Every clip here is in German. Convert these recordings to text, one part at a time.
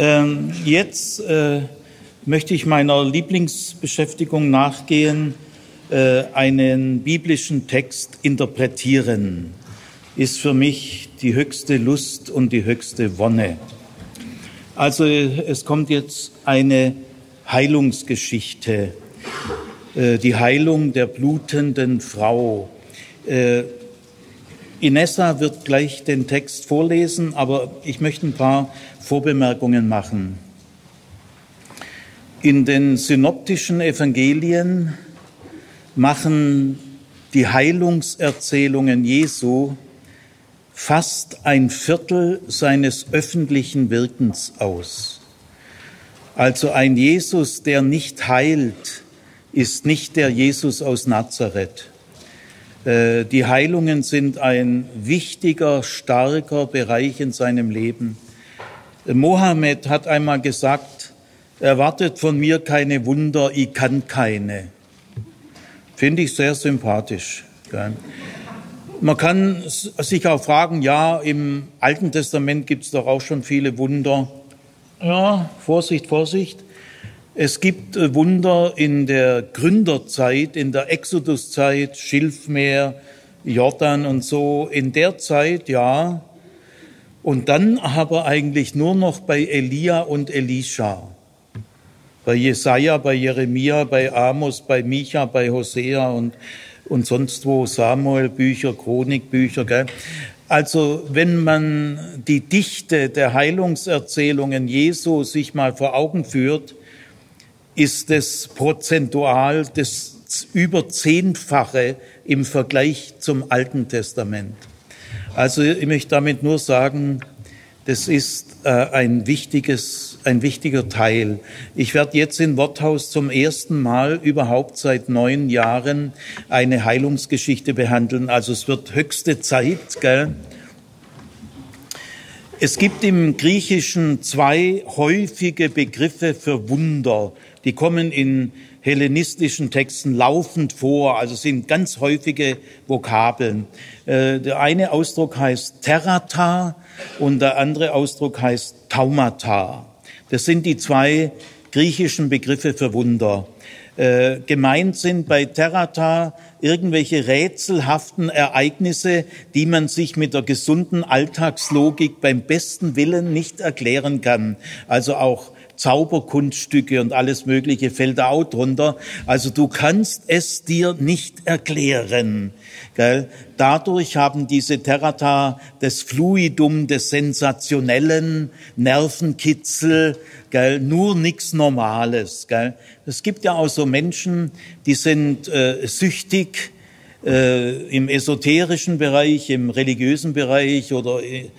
Ähm, jetzt äh, möchte ich meiner Lieblingsbeschäftigung nachgehen, äh, einen biblischen Text interpretieren. Ist für mich die höchste Lust und die höchste Wonne. Also es kommt jetzt eine Heilungsgeschichte, äh, die Heilung der blutenden Frau. Inessa wird gleich den Text vorlesen, aber ich möchte ein paar Vorbemerkungen machen. In den synoptischen Evangelien machen die Heilungserzählungen Jesu fast ein Viertel seines öffentlichen Wirkens aus. Also ein Jesus, der nicht heilt, ist nicht der Jesus aus Nazareth. Äh, die Heilungen sind ein wichtiger, starker Bereich in seinem Leben. Mohammed hat einmal gesagt, erwartet von mir keine Wunder, ich kann keine. Finde ich sehr sympathisch. Man kann sich auch fragen, ja, im Alten Testament gibt es doch auch schon viele Wunder. Ja, Vorsicht, Vorsicht. Es gibt äh, Wunder in der Gründerzeit, in der Exoduszeit, Schilfmeer, Jordan und so. In der Zeit, ja. Und dann aber eigentlich nur noch bei Elia und Elisha. Bei Jesaja, bei Jeremia, bei Amos, bei Micha, bei Hosea und, und sonst wo Samuel-Bücher, Chronikbücher. Gell? Also wenn man die Dichte der Heilungserzählungen Jesu sich mal vor Augen führt, ist es prozentual das über zehnfache im Vergleich zum Alten Testament. Also ich möchte damit nur sagen, das ist äh, ein wichtiges, ein wichtiger Teil. Ich werde jetzt in Worthaus zum ersten Mal überhaupt seit neun Jahren eine Heilungsgeschichte behandeln. Also es wird höchste Zeit, gell? Es gibt im Griechischen zwei häufige Begriffe für Wunder. Die kommen in hellenistischen Texten laufend vor, also sind ganz häufige Vokabeln. Äh, der eine Ausdruck heißt Terrata und der andere Ausdruck heißt Taumata. Das sind die zwei griechischen Begriffe für Wunder. Äh, gemeint sind bei Terrata irgendwelche rätselhaften Ereignisse, die man sich mit der gesunden Alltagslogik beim besten Willen nicht erklären kann. Also auch Zauberkunststücke und alles Mögliche fällt da auch drunter. Also du kannst es dir nicht erklären. Gell? Dadurch haben diese Terrata das Fluidum des Sensationellen, Nervenkitzel, gell? nur nichts Normales. Gell? Es gibt ja auch so Menschen, die sind äh, süchtig, äh, im esoterischen Bereich, im religiösen Bereich oder äh,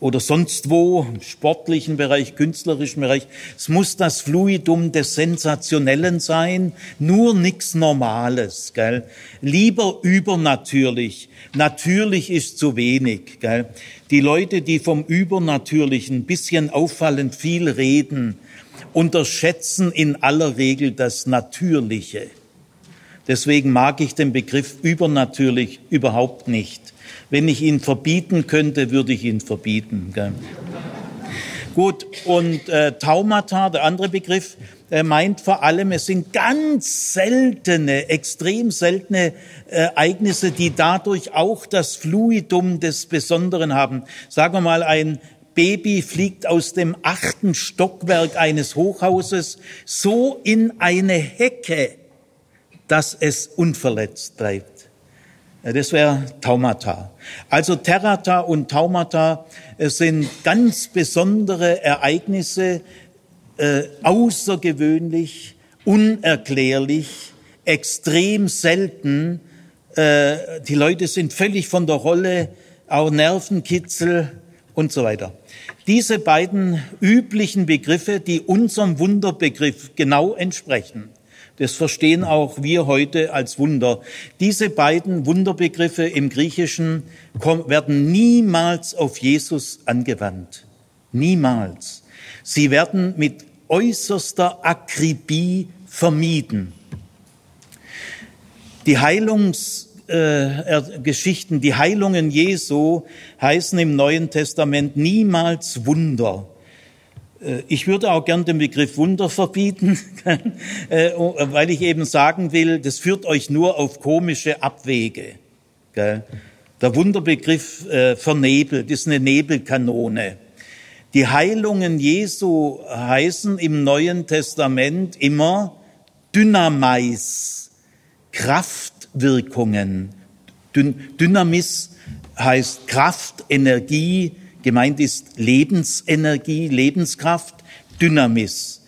oder sonst wo, im sportlichen Bereich, künstlerischen Bereich. Es muss das Fluidum des Sensationellen sein, nur nichts Normales. Gell? Lieber übernatürlich. Natürlich ist zu wenig. Gell? Die Leute, die vom Übernatürlichen ein bisschen auffallend viel reden, unterschätzen in aller Regel das Natürliche. Deswegen mag ich den Begriff übernatürlich überhaupt nicht. Wenn ich ihn verbieten könnte, würde ich ihn verbieten. Gell? Gut, und äh, Taumata, der andere Begriff, er meint vor allem, es sind ganz seltene, extrem seltene äh, Ereignisse, die dadurch auch das Fluidum des Besonderen haben. Sagen wir mal, ein Baby fliegt aus dem achten Stockwerk eines Hochhauses so in eine Hecke, dass es unverletzt bleibt. Das wäre Taumata. Also Terrata und Taumata sind ganz besondere Ereignisse, äh, außergewöhnlich, unerklärlich, extrem selten. Äh, die Leute sind völlig von der Rolle, auch Nervenkitzel und so weiter. Diese beiden üblichen Begriffe, die unserem Wunderbegriff genau entsprechen, das verstehen auch wir heute als Wunder. Diese beiden Wunderbegriffe im Griechischen werden niemals auf Jesus angewandt. Niemals. Sie werden mit äußerster Akribie vermieden. Die Heilungsgeschichten, äh, die Heilungen Jesu heißen im Neuen Testament niemals Wunder. Äh, ich würde auch gern den Begriff Wunder verbieten, äh, weil ich eben sagen will, das führt euch nur auf komische Abwege. Der Wunderbegriff äh, vernebelt, ist eine Nebelkanone. Die Heilungen Jesu heißen im Neuen Testament immer Dynamais, Kraftwirkungen. Dynamis heißt Kraft, Energie, gemeint ist Lebensenergie, Lebenskraft, Dynamis.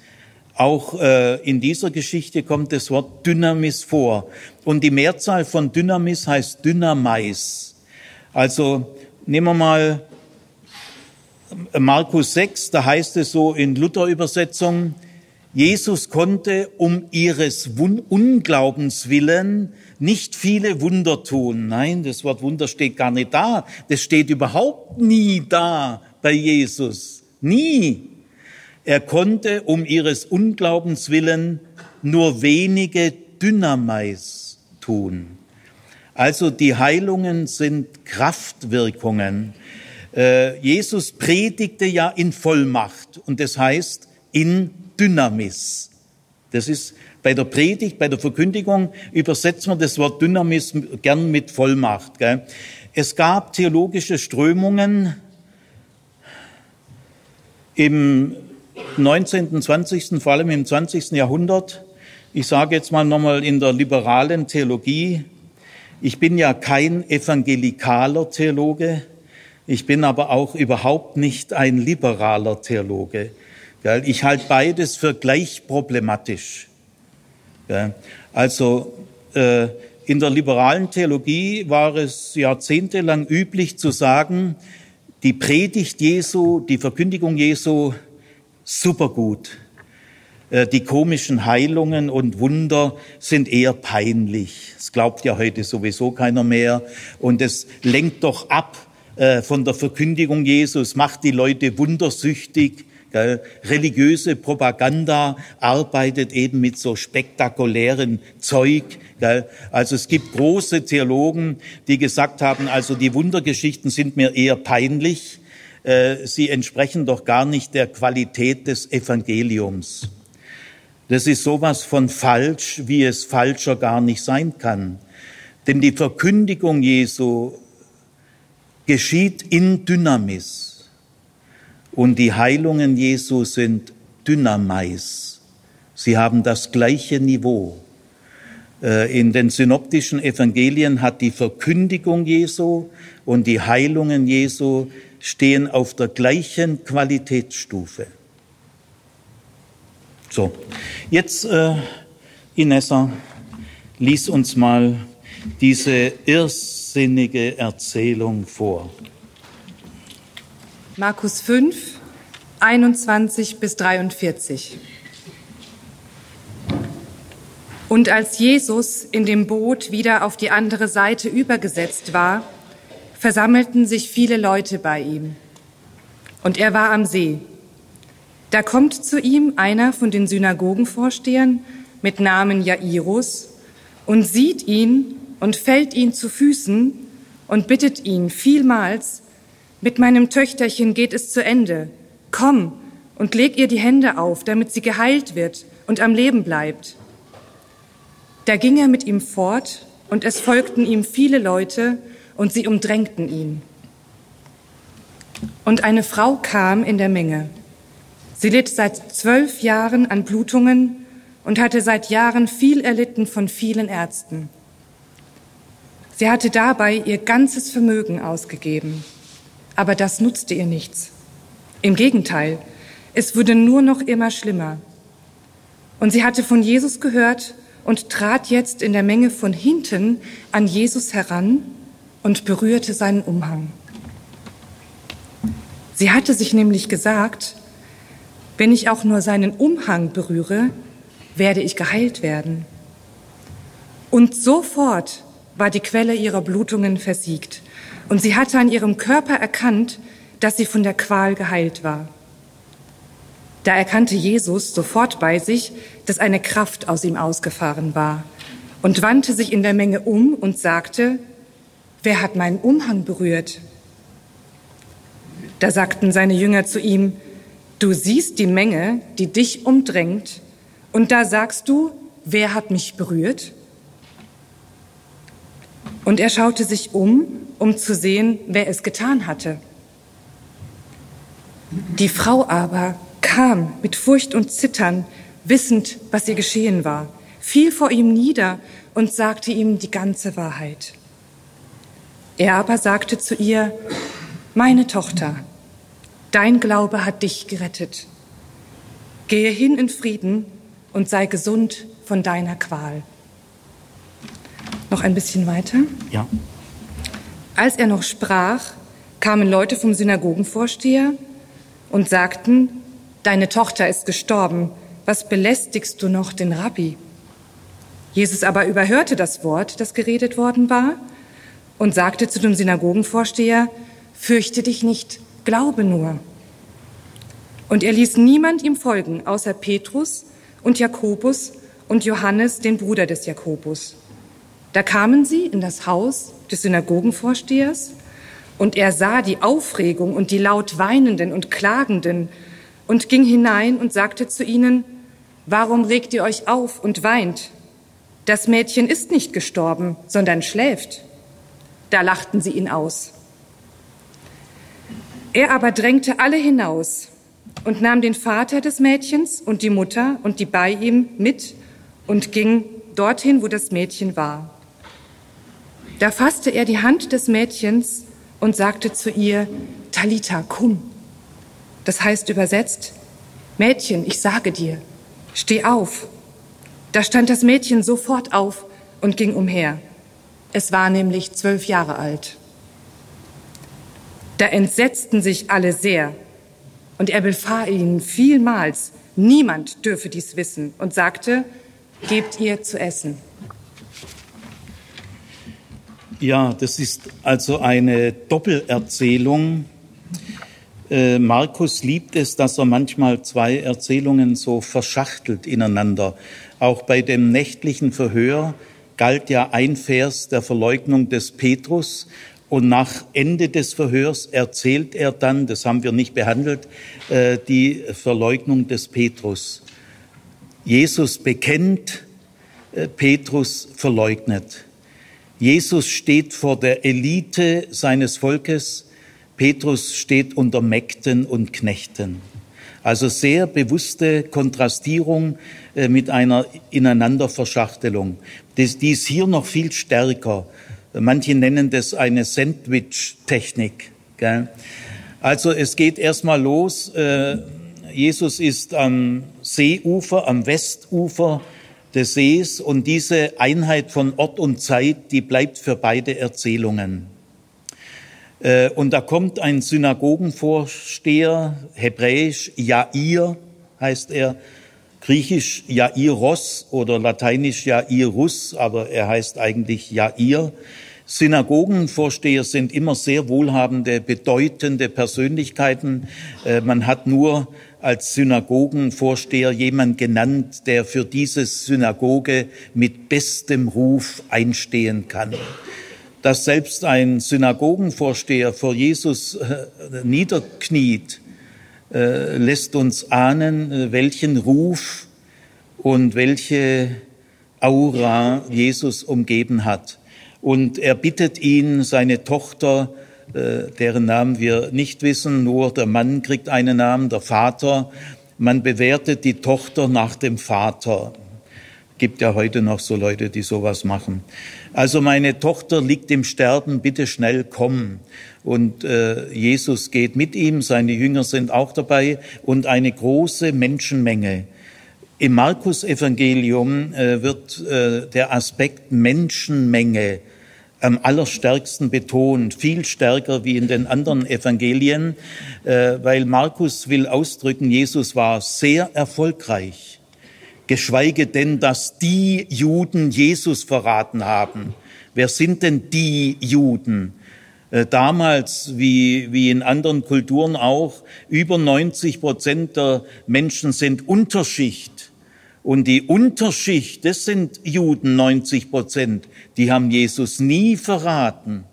Auch äh, in dieser Geschichte kommt das Wort Dynamis vor. Und die Mehrzahl von Dynamis heißt Dynamais. Also nehmen wir mal Markus 6, da heißt es so in Luther-Übersetzung, Jesus konnte um ihres Unglaubens willen nicht viele Wunder tun. Nein, das Wort Wunder steht gar nicht da. Das steht überhaupt nie da bei Jesus. Nie. Er konnte um ihres Unglaubens willen nur wenige Dynamais tun. Also die Heilungen sind Kraftwirkungen. Äh, Jesus predigte ja in Vollmacht und das heißt in Dynamis. Das ist bei der Predigt, bei der Verkündigung übersetzen wir das Wort Dynamis gern mit Vollmacht. Gell? Es gab theologische Strömungen im 19., 20., vor allem im 20. Jahrhundert. Ich sage jetzt mal nochmal in der liberalen Theologie. Ich bin ja kein evangelikaler Theologe. Ich bin aber auch überhaupt nicht ein liberaler Theologe. Ich halte beides für gleich problematisch. Also äh, in der liberalen Theologie war es jahrzehntelang üblich zu sagen, die Predigt Jesu, die Verkündigung Jesu, supergut. Äh, die komischen Heilungen und Wunder sind eher peinlich. Es glaubt ja heute sowieso keiner mehr. Und es lenkt doch ab äh, von der Verkündigung Jesus, macht die Leute wundersüchtig. Gell? Religiöse Propaganda arbeitet eben mit so spektakulären Zeug. Gell? Also es gibt große Theologen, die gesagt haben, also die Wundergeschichten sind mir eher peinlich. Äh, sie entsprechen doch gar nicht der Qualität des Evangeliums. Das ist sowas von falsch, wie es falscher gar nicht sein kann. Denn die Verkündigung Jesu geschieht in Dynamis. Und die Heilungen Jesu sind Dynamais. Sie haben das gleiche Niveau. Äh, in den synoptischen Evangelien hat die Verkündigung Jesu und die Heilungen Jesu stehen auf der gleichen Qualitätsstufe. So, jetzt äh, Inessa, lies uns mal diese irrsinnige Erzählung vor. Markus 5, 21 bis 43. Und als Jesus in dem Boot wieder auf die andere Seite übergesetzt war, versammelten sich viele Leute bei ihm. Und er war am See. Da kommt zu ihm einer von den Synagogenvorstehern mit Namen Jairus und sieht ihn und fällt ihn zu Füßen und bittet ihn vielmals, mit meinem Töchterchen geht es zu Ende. Komm und leg ihr die Hände auf, damit sie geheilt wird und am Leben bleibt. Da ging er mit ihm fort, und es folgten ihm viele Leute, und sie umdrängten ihn. Und eine Frau kam in der Menge. Sie litt seit zwölf Jahren an Blutungen und hatte seit Jahren viel erlitten von vielen Ärzten. Sie hatte dabei ihr ganzes Vermögen ausgegeben aber das nutzte ihr nichts. Im Gegenteil, es wurde nur noch immer schlimmer. Und sie hatte von Jesus gehört und trat jetzt in der Menge von hinten an Jesus heran und berührte seinen Umhang. Sie hatte sich nämlich gesagt, wenn ich auch nur seinen Umhang berühre, werde ich geheilt werden. Und sofort war die Quelle ihrer Blutungen versiegt und sie hatte an ihrem Körper erkannt, dass sie von der Qual geheilt war. Da erkannte Jesus sofort bei sich, dass eine Kraft aus ihm ausgefahren war und wandte sich in der Menge um und sagte, wer hat meinen Umhang berührt? Da sagten seine Jünger zu ihm, Du siehst die Menge, die dich umdrängt, und da sagst du, wer hat mich berührt? Und er schaute sich um, um zu sehen, wer es getan hatte. Die Frau aber kam mit Furcht und Zittern, wissend, was ihr geschehen war, fiel vor ihm nieder und sagte ihm die ganze Wahrheit. Er aber sagte zu ihr, meine Tochter, dein Glaube hat dich gerettet. Gehe hin in Frieden und sei gesund von deiner Qual. Noch ein bisschen weiter. Ja. Als er noch sprach, kamen Leute vom Synagogenvorsteher und sagten, deine Tochter ist gestorben, was belästigst du noch den Rabbi? Jesus aber überhörte das Wort, das geredet worden war, und sagte zu dem Synagogenvorsteher, fürchte dich nicht, glaube nur. Und er ließ niemand ihm folgen, außer Petrus und Jakobus und Johannes, den Bruder des Jakobus. Da kamen sie in das Haus des Synagogenvorstehers, und er sah die Aufregung und die laut weinenden und klagenden und ging hinein und sagte zu ihnen, Warum regt ihr euch auf und weint? Das Mädchen ist nicht gestorben, sondern schläft. Da lachten sie ihn aus. Er aber drängte alle hinaus und nahm den Vater des Mädchens und die Mutter und die bei ihm mit und ging dorthin, wo das Mädchen war. Da fasste er die Hand des Mädchens und sagte zu ihr, Talita, kum. Das heißt übersetzt, Mädchen, ich sage dir, steh auf. Da stand das Mädchen sofort auf und ging umher. Es war nämlich zwölf Jahre alt. Da entsetzten sich alle sehr, und er befahl ihnen vielmals, niemand dürfe dies wissen, und sagte, gebt ihr zu essen. Ja, das ist also eine Doppelerzählung. Äh, Markus liebt es, dass er manchmal zwei Erzählungen so verschachtelt ineinander. Auch bei dem nächtlichen Verhör galt ja ein Vers der Verleugnung des Petrus und nach Ende des Verhörs erzählt er dann, das haben wir nicht behandelt, äh, die Verleugnung des Petrus. Jesus bekennt, äh, Petrus verleugnet. Jesus steht vor der Elite seines Volkes, Petrus steht unter Mägden und Knechten. Also sehr bewusste Kontrastierung äh, mit einer Ineinanderverschachtelung. Die ist hier noch viel stärker. Manche nennen das eine Sandwich-Technik. Also es geht erstmal los. Äh, Jesus ist am Seeufer, am Westufer des Sees und diese Einheit von Ort und Zeit, die bleibt für beide Erzählungen. Äh, und da kommt ein Synagogenvorsteher, hebräisch Jair heißt er, griechisch Jairos oder lateinisch Jairus, aber er heißt eigentlich Jair. Synagogenvorsteher sind immer sehr wohlhabende, bedeutende Persönlichkeiten. Äh, man hat nur als Synagogenvorsteher jemand genannt, der für diese Synagoge mit bestem Ruf einstehen kann. Dass selbst ein Synagogenvorsteher vor Jesus äh, niederkniet, äh, lässt uns ahnen, äh, welchen Ruf und welche Aura Jesus umgeben hat. Und er bittet ihn, seine Tochter deren Namen wir nicht wissen, nur der Mann kriegt einen Namen, der Vater. Man bewertet die Tochter nach dem Vater. Gibt ja heute noch so Leute, die sowas machen. Also meine Tochter liegt im Sterben, bitte schnell komm. Und äh, Jesus geht mit ihm, seine Jünger sind auch dabei und eine große Menschenmenge. Im Markus-Evangelium äh, wird äh, der Aspekt Menschenmenge am allerstärksten betont, viel stärker wie in den anderen Evangelien, äh, weil Markus will ausdrücken, Jesus war sehr erfolgreich, geschweige denn, dass die Juden Jesus verraten haben. Wer sind denn die Juden? Äh, damals, wie, wie in anderen Kulturen auch, über 90 Prozent der Menschen sind Unterschicht und die Unterschicht, das sind Juden 90 Prozent, die haben Jesus nie verraten.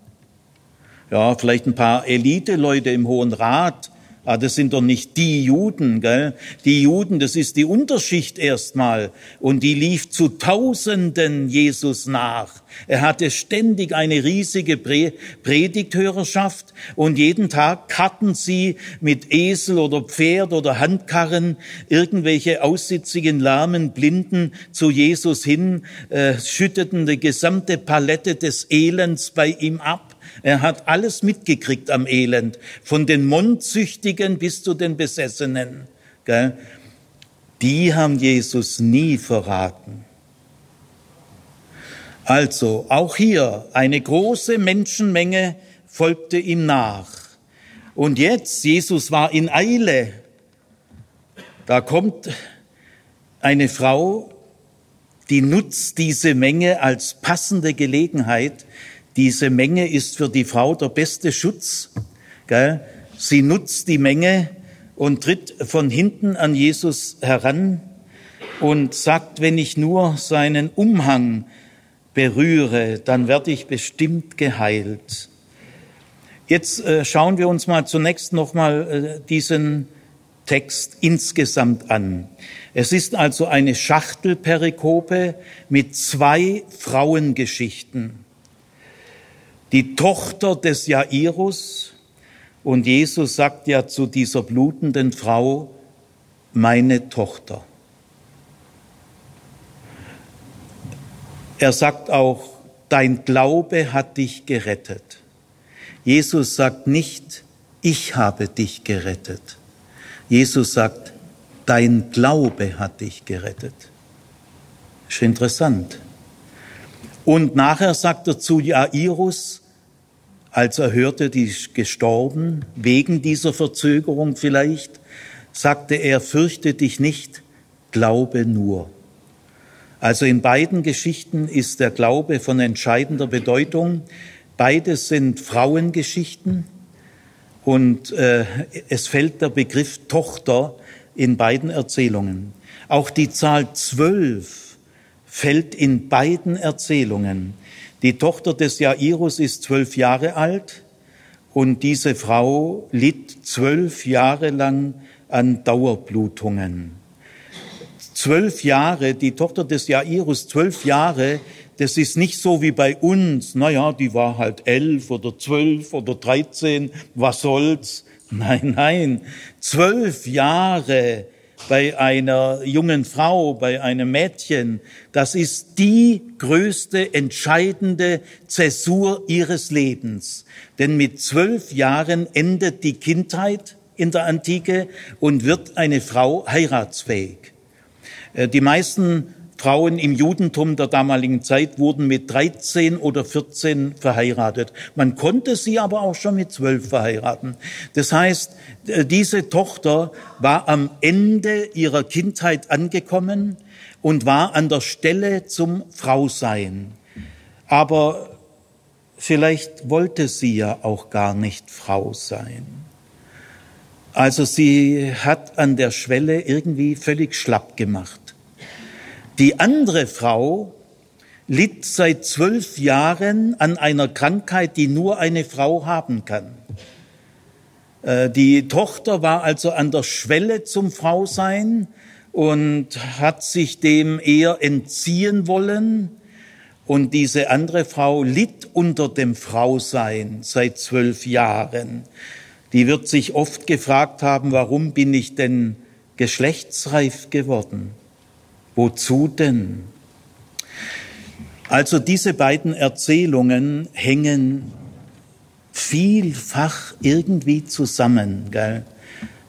Ja, vielleicht ein paar Elite-Leute im Hohen Rat, Ah, das sind doch nicht die Juden, gell? Die Juden, das ist die Unterschicht erstmal. Und die lief zu Tausenden Jesus nach. Er hatte ständig eine riesige Predigthörerschaft und jeden Tag karten sie mit Esel oder Pferd oder Handkarren irgendwelche aussitzigen, lahmen, Blinden zu Jesus hin, äh, schütteten die gesamte Palette des Elends bei ihm ab. Er hat alles mitgekriegt am Elend, von den Mondsüchtigen bis zu den Besessenen. Gell? Die haben Jesus nie verraten. Also auch hier eine große Menschenmenge folgte ihm nach. Und jetzt, Jesus war in Eile. Da kommt eine Frau, die nutzt diese Menge als passende Gelegenheit, diese Menge ist für die Frau der beste Schutz. Gell? Sie nutzt die Menge und tritt von hinten an Jesus heran und sagt, wenn ich nur seinen Umhang berühre, dann werde ich bestimmt geheilt. Jetzt äh, schauen wir uns mal zunächst noch mal äh, diesen Text insgesamt an. Es ist also eine Schachtelperikope mit zwei Frauengeschichten die Tochter des Jairus. Und Jesus sagt ja zu dieser blutenden Frau, meine Tochter. Er sagt auch, dein Glaube hat dich gerettet. Jesus sagt nicht, ich habe dich gerettet. Jesus sagt, dein Glaube hat dich gerettet. Ist interessant. Und nachher sagt er zu Jairus, als er hörte, die ist gestorben, wegen dieser Verzögerung vielleicht, sagte er, fürchte dich nicht, glaube nur. Also in beiden Geschichten ist der Glaube von entscheidender Bedeutung. Beides sind Frauengeschichten und äh, es fällt der Begriff Tochter in beiden Erzählungen. Auch die Zahl zwölf fällt in beiden Erzählungen. Die Tochter des Jairus ist zwölf Jahre alt und diese Frau litt zwölf Jahre lang an Dauerblutungen. Zwölf Jahre, die Tochter des Jairus, zwölf Jahre, das ist nicht so wie bei uns, naja, die war halt elf oder zwölf oder dreizehn, was soll's? Nein, nein, zwölf Jahre bei einer jungen Frau, bei einem Mädchen, das ist die größte, entscheidende Zäsur ihres Lebens. Denn mit zwölf Jahren endet die Kindheit in der Antike und wird eine Frau heiratsfähig. Äh, die meisten Frauen im Judentum der damaligen Zeit wurden mit 13 oder 14 verheiratet. Man konnte sie aber auch schon mit 12 verheiraten. Das heißt, äh, diese Tochter war am Ende ihrer Kindheit angekommen und war an der Stelle zum Frausein. Aber vielleicht wollte sie ja auch gar nicht Frau sein. Also sie hat an der Schwelle irgendwie völlig schlapp gemacht. Die andere Frau litt seit zwölf Jahren an einer Krankheit, die nur eine Frau haben kann. Äh, die Tochter war also an der Schwelle zum Frausein und hat sich dem eher entziehen wollen. Und diese andere Frau litt unter dem Frausein seit zwölf Jahren. Die wird sich oft gefragt haben, warum bin ich denn geschlechtsreif geworden? Wozu denn? Also diese beiden Erzählungen hängen vielfach irgendwie zusammen. Gell?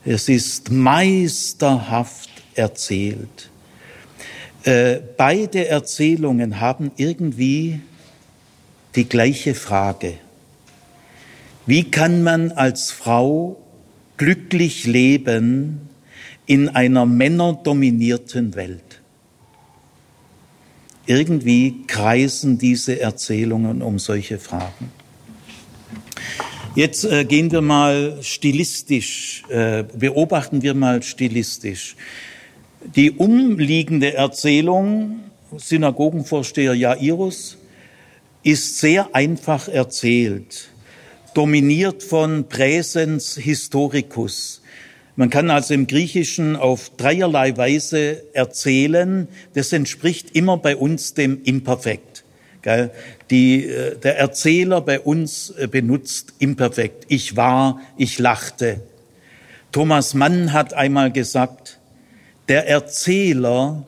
Es ist meisterhaft erzählt. Äh, beide Erzählungen haben irgendwie die gleiche Frage. Wie kann man als Frau glücklich leben in einer männerdominierten Welt? Irgendwie kreisen diese Erzählungen um solche Fragen. Jetzt äh, gehen wir mal stilistisch, äh, beobachten wir mal stilistisch. Die umliegende Erzählung, Synagogenvorsteher Jairus, ist sehr einfach erzählt. dominiert von Präsens Historicus. Man kann also im Griechischen auf dreierlei Weise erzählen. Das entspricht immer bei uns dem Imperfekt. Die, äh, der Erzähler bei uns äh, benutzt Imperfekt. Ich war, ich lachte. Thomas Mann hat einmal gesagt, der Erzähler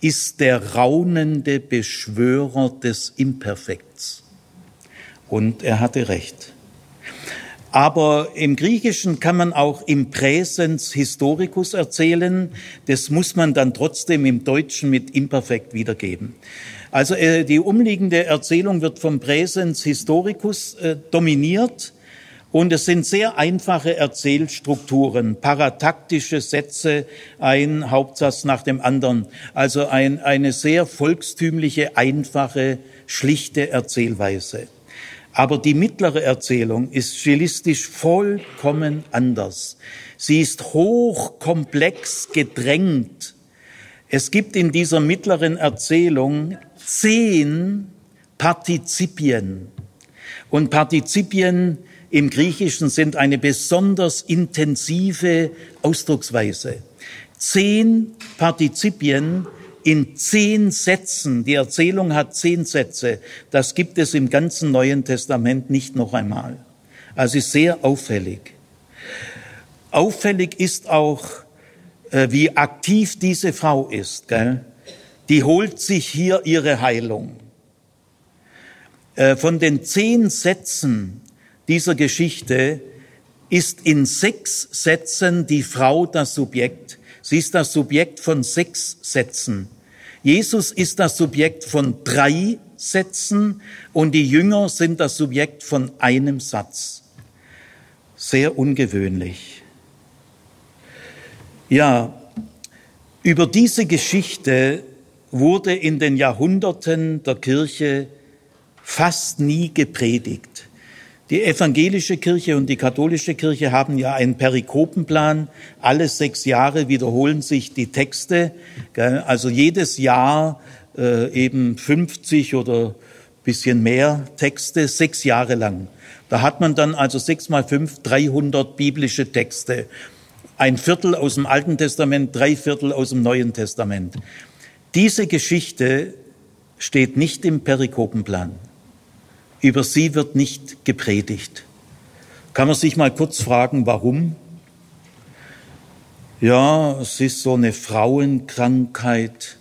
ist der raunende Beschwörer des Imperfekts. Und er hatte recht. Aber im Griechischen kann man auch im Präsens Historicus erzählen. Das muss man dann trotzdem im Deutschen mit Imperfekt wiedergeben. Also äh, die umliegende Erzählung wird vom Präsens Historicus äh, dominiert und es sind sehr einfache Erzählstrukturen, parataktische Sätze, ein Hauptsatz nach dem anderen. Also ein, eine sehr volkstümliche, einfache, schlichte Erzählweise. Aber die mittlere Erzählung ist stilistisch vollkommen anders. Sie ist hochkomplex gedrängt. Es gibt in dieser mittleren Erzählung zehn Partizipien. Und Partizipien im Griechischen sind eine besonders intensive Ausdrucksweise. Zehn Partizipien in zehn Sätzen. Die Erzählung hat zehn Sätze. Das gibt es im ganzen Neuen Testament nicht noch einmal. Also ist sehr auffällig. Auffällig ist auch, äh, wie aktiv diese Frau ist. Gell? Die holt sich hier ihre Heilung. Äh, von den zehn Sätzen dieser Geschichte ist in sechs Sätzen die Frau das Subjekt. Sie ist das Subjekt von sechs Sätzen. Jesus ist das Subjekt von drei Sätzen und die Jünger sind das Subjekt von einem Satz. Sehr ungewöhnlich. Ja, über diese Geschichte wurde in den Jahrhunderten der Kirche fast nie gepredigt. Die evangelische Kirche und die katholische Kirche haben ja einen Perikopenplan. Alle sechs Jahre wiederholen sich die Texte. Also jedes Jahr äh, eben 50 oder bisschen mehr Texte, sechs Jahre lang. Da hat man dann also sechs mal fünf, 300 biblische Texte. Ein Viertel aus dem Alten Testament, drei Viertel aus dem Neuen Testament. Diese Geschichte steht nicht im Perikopenplan. Über sie wird nicht gepredigt. Kann man sich mal kurz fragen, warum? Ja, es ist so eine Frauenkrankheit.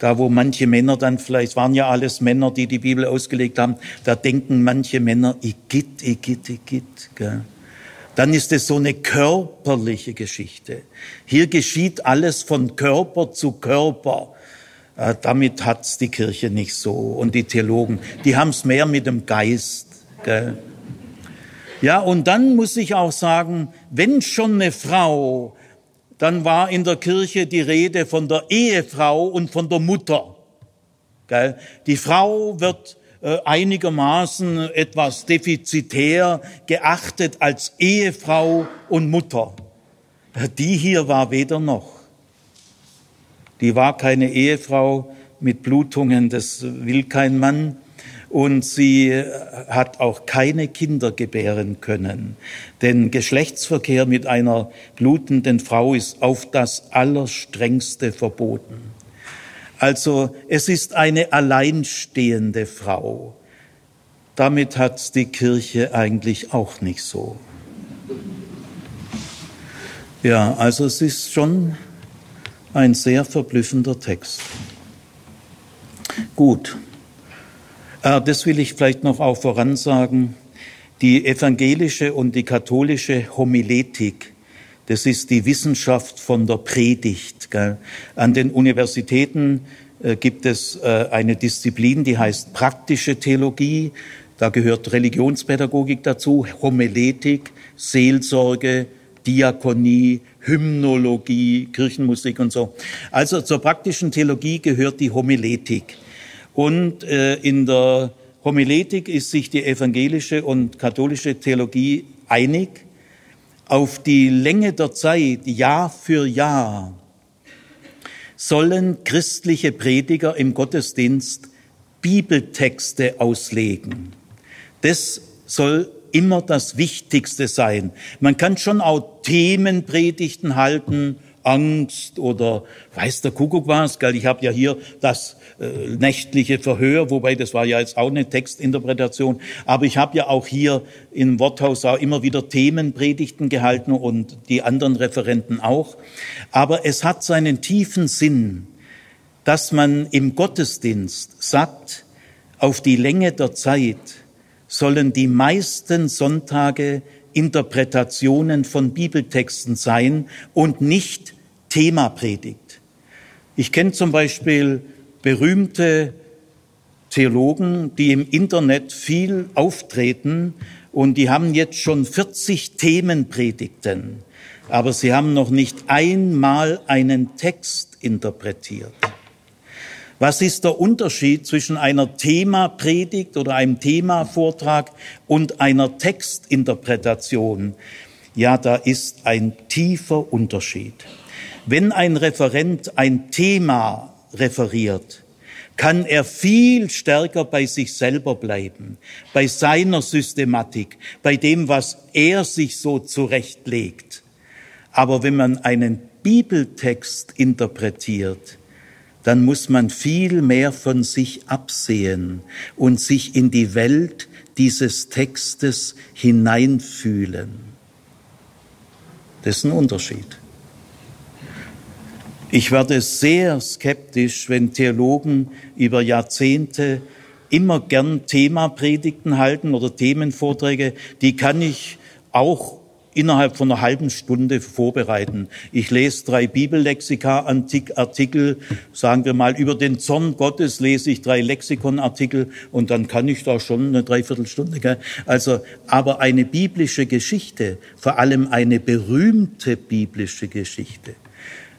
Da, wo manche Männer dann vielleicht, waren ja alles Männer, die die Bibel ausgelegt haben, da denken manche Männer, Igitt, Igitt, Igitt. Gell? Dann ist es so eine körperliche Geschichte. Hier geschieht alles von Körper zu Körper. Äh, damit hat's die Kirche nicht so. Und die Theologen, die haben's mehr mit dem Geist. Gell? Ja, und dann muss ich auch sagen, wenn schon eine Frau, dann war in der Kirche die Rede von der Ehefrau und von der Mutter. Gell? Die Frau wird äh, einigermaßen etwas defizitär geachtet als Ehefrau und Mutter. Die hier war weder noch. Die war keine Ehefrau mit Blutungen, das will kein Mann. Und sie hat auch keine Kinder gebären können. Denn Geschlechtsverkehr mit einer blutenden Frau ist auf das Allerstrengste verboten. Also es ist eine alleinstehende Frau. Damit hat die Kirche eigentlich auch nicht so. Ja, also es ist schon ein sehr verblüffender Text. Gut, äh, das will ich vielleicht noch auch voransagen. Die evangelische und die katholische Homiletik, das ist die Wissenschaft von der Predigt. An den Universitäten äh, gibt es äh, eine Disziplin, die heißt praktische Theologie. Da gehört Religionspädagogik dazu, Homiletik, Seelsorge, Diakonie, Hymnologie, Kirchenmusik und so. Also zur praktischen Theologie gehört die Homiletik. Und äh, in der Homiletik ist sich die evangelische und katholische Theologie einig. Auf die Länge der Zeit, Jahr für Jahr, sollen christliche Prediger im Gottesdienst Bibeltexte auslegen. Das soll immer das Wichtigste sein. Man kann schon auch Themenpredigten halten, Angst oder weiß der Kuckuck was, gell? Ich habe ja hier das äh, nächtliche Verhör, wobei das war ja jetzt auch eine Textinterpretation, aber ich habe ja auch hier im Worthaus auch immer wieder Themenpredigten gehalten und die anderen Referenten auch. Aber es hat seinen tiefen Sinn, dass man im Gottesdienst sagt, auf die Länge der Zeit sollen die meisten Sonntage Interpretationen von Bibeltexten sein und nicht Themapredigt. Ich kenne zum Beispiel berühmte Theologen, die im Internet viel auftreten und die haben jetzt schon 40 Themenpredigten, aber sie haben noch nicht einmal einen Text interpretiert. Was ist der Unterschied zwischen einer Themapredigt oder einem Themavortrag und einer Textinterpretation? Ja, da ist ein tiefer Unterschied. Wenn ein Referent ein Thema referiert, kann er viel stärker bei sich selber bleiben, bei seiner Systematik, bei dem, was er sich so zurechtlegt. Aber wenn man einen Bibeltext interpretiert, dann muss man viel mehr von sich absehen und sich in die Welt dieses Textes hineinfühlen. Das ist ein Unterschied. Ich werde sehr skeptisch, wenn Theologen über Jahrzehnte immer gern Themapredigten halten oder Themenvorträge. Die kann ich auch innerhalb von einer halben Stunde vorbereiten. Ich lese drei Bibellexika-Artikel, sagen wir mal, über den Zorn Gottes lese ich drei Lexikonartikel und dann kann ich da schon eine Dreiviertelstunde. Gell? Also, aber eine biblische Geschichte, vor allem eine berühmte biblische Geschichte,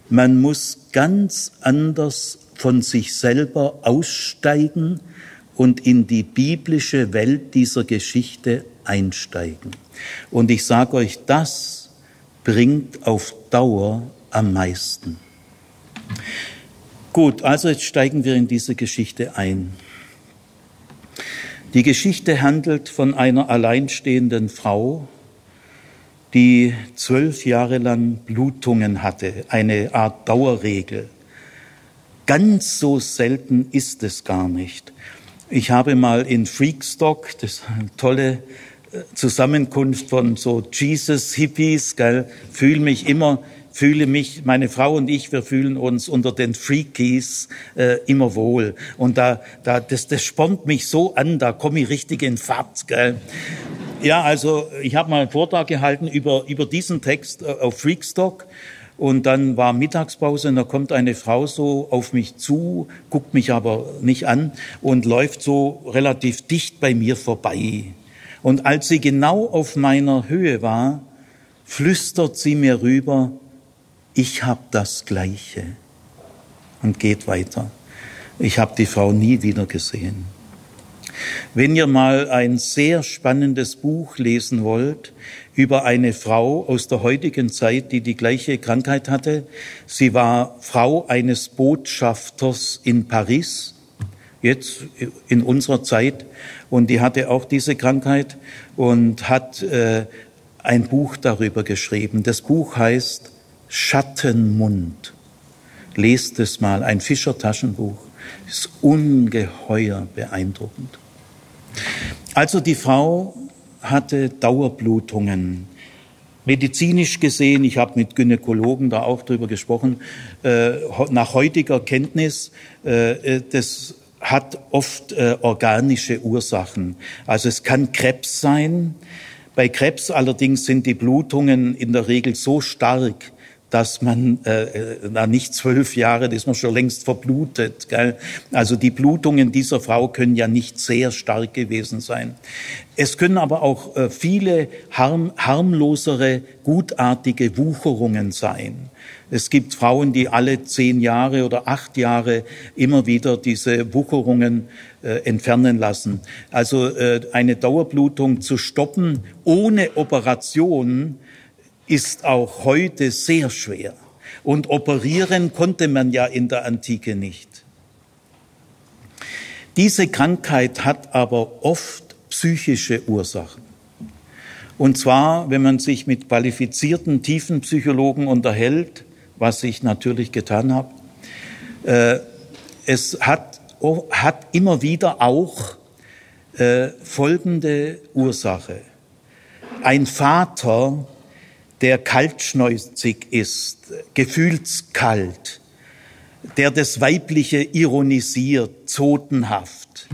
man muss ganz anders von sich selber aussteigen und in die biblische Welt dieser Geschichte einsteigen. Und ich sage euch, das bringt auf Dauer am meisten. Gut, also jetzt steigen wir in diese Geschichte ein. Die Geschichte handelt von einer alleinstehenden Frau, die zwölf Jahre lang Blutungen hatte, eine Art Dauerregel. Ganz so selten ist es gar nicht. Ich habe mal in Freakstock, das ist eine tolle Zusammenkunft von so Jesus-Hippies, gell, fühle mich immer, fühle mich, meine Frau und ich, wir fühlen uns unter den Freakies äh, immer wohl. Und da, da, das, das spornt mich so an, da komme ich richtig in Fahrt, gell. Ja, also ich habe mal einen Vortrag gehalten über, über diesen Text äh, auf Freakstock. Und dann war Mittagspause und da kommt eine Frau so auf mich zu, guckt mich aber nicht an und läuft so relativ dicht bei mir vorbei. Und als sie genau auf meiner Höhe war, flüstert sie mir rüber, ich hab das Gleiche und geht weiter. Ich habe die Frau nie wieder gesehen. Wenn ihr mal ein sehr spannendes Buch lesen wollt über eine Frau aus der heutigen Zeit, die die gleiche Krankheit hatte, sie war Frau eines Botschafters in Paris jetzt in unserer Zeit. Und die hatte auch diese Krankheit und hat äh, ein Buch darüber geschrieben. Das Buch heißt Schattenmund. Lest es mal, ein Fischer-Taschenbuch. Ist ungeheuer beeindruckend. Also die Frau hatte Dauerblutungen. Medizinisch gesehen, ich habe mit Gynäkologen da auch drüber gesprochen, äh, nach heutiger Kenntnis, äh, das hat oft äh, organische Ursachen. Also es kann Krebs sein. Bei Krebs allerdings sind die Blutungen in der Regel so stark, dass man äh, äh, na nicht zwölf Jahre, das ist man schon längst verblutet. Gell? Also die Blutungen dieser Frau können ja nicht sehr stark gewesen sein. Es können aber auch äh, viele harm, harmlosere, gutartige Wucherungen sein. Es gibt Frauen, die alle zehn Jahre oder acht Jahre immer wieder diese Wucherungen äh, entfernen lassen. Also äh, eine Dauerblutung zu stoppen ohne Operation ist auch heute sehr schwer. Und operieren konnte man ja in der Antike nicht. Diese Krankheit hat aber oft psychische Ursachen. Und zwar, wenn man sich mit qualifizierten Tiefenpsychologen unterhält, was ich natürlich getan habe, äh, es hat, hat immer wieder auch äh, folgende Ursache. Ein Vater, der kaltschnäuzig ist, gefühlskalt, der das Weibliche ironisiert, zotenhaft,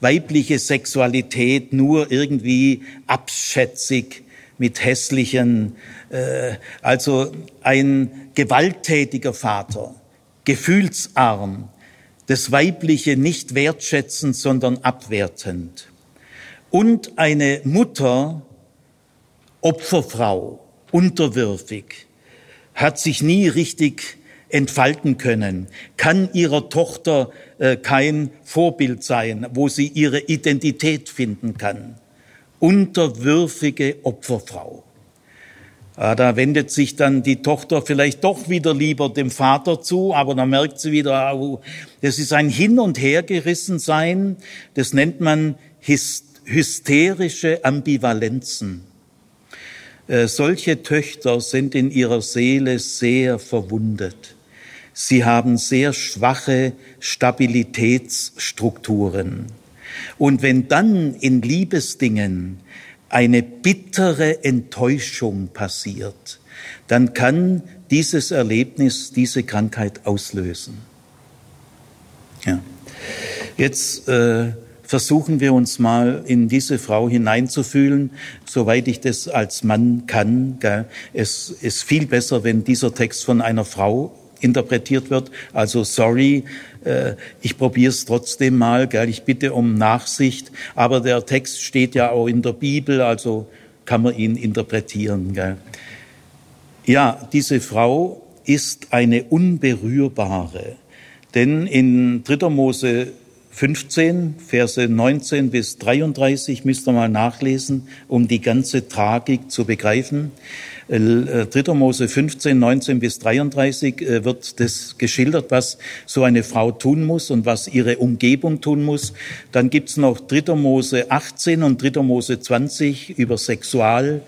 weibliche Sexualität nur irgendwie abschätzig mit hässlichen, also ein gewalttätiger Vater, gefühlsarm, das Weibliche nicht wertschätzend, sondern abwertend. Und eine Mutter, Opferfrau, unterwürfig, hat sich nie richtig entfalten können, kann ihrer Tochter äh, kein Vorbild sein, wo sie ihre Identität finden kann. Unterwürfige Opferfrau. Ah, da wendet sich dann die Tochter vielleicht doch wieder lieber dem Vater zu, aber dann merkt sie wieder, das ist ein Hin- und Hergerissensein, das nennt man hysterische Ambivalenzen. Äh, solche Töchter sind in ihrer Seele sehr verwundet. Sie haben sehr schwache Stabilitätsstrukturen. Und wenn dann in Liebesdingen eine bittere Enttäuschung passiert, dann kann dieses Erlebnis diese Krankheit auslösen. Ja. Jetzt äh, versuchen wir uns mal in diese Frau hineinzufühlen, soweit ich das als Mann kann. Gell. Es ist viel besser, wenn dieser Text von einer Frau interpretiert wird. Also sorry, äh, ich probiere es trotzdem mal, gell? ich bitte um Nachsicht, aber der Text steht ja auch in der Bibel, also kann man ihn interpretieren. Gell? Ja, diese Frau ist eine unberührbare, denn in 3. Mose 15, Verse 19 bis 33 müsst ihr mal nachlesen, um die ganze Tragik zu begreifen. 3. Äh, Mose 15, 19 bis 33 äh, wird das geschildert, was so eine Frau tun muss und was ihre Umgebung tun muss. Dann gibt's noch 3. Mose 18 und 3. Mose 20 über Sexual.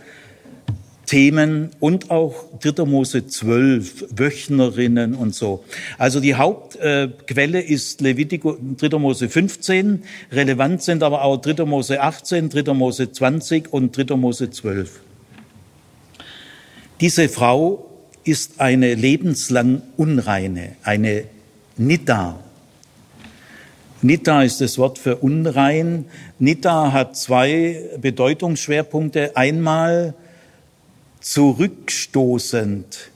Themen und auch 3. Mose 12, Wöchnerinnen und so. Also die Hauptquelle äh, ist Levitikus 3. Mose 15, relevant sind aber auch 3. Mose 18, 3. Mose 20 und 3. Mose 12. Diese Frau ist eine lebenslang Unreine, eine Nidda. Nidda ist das Wort für unrein. Nidda hat zwei Bedeutungsschwerpunkte. Einmal zurückstoßend,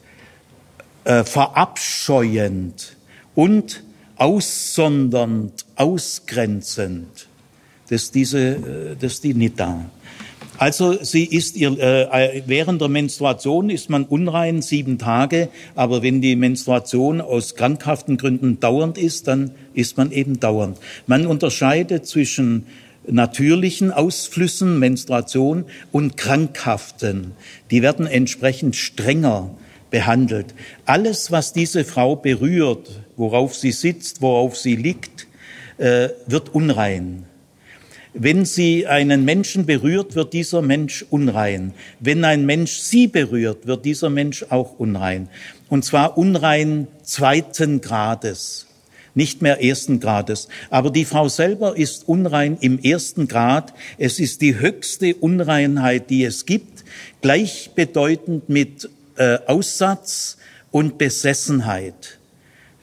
äh, verabscheuend und aussondernd, ausgrenzend. Das ist, diese, äh, das ist die Nidda. Also sie ist ihr, äh, während der Menstruation ist man unrein sieben Tage, aber wenn die Menstruation aus krankhaften Gründen dauernd ist, dann ist man eben dauernd. Man unterscheidet zwischen natürlichen Ausflüssen, Menstruation und krankhaften. Die werden entsprechend strenger behandelt. Alles, was diese Frau berührt, worauf sie sitzt, worauf sie liegt, äh, wird unrein. Wenn sie einen Menschen berührt, wird dieser Mensch unrein. Wenn ein Mensch sie berührt, wird dieser Mensch auch unrein. Und zwar unrein zweiten Grades, nicht mehr ersten Grades. Aber die Frau selber ist unrein im ersten Grad. Es ist die höchste Unreinheit, die es gibt, gleichbedeutend mit äh, Aussatz und Besessenheit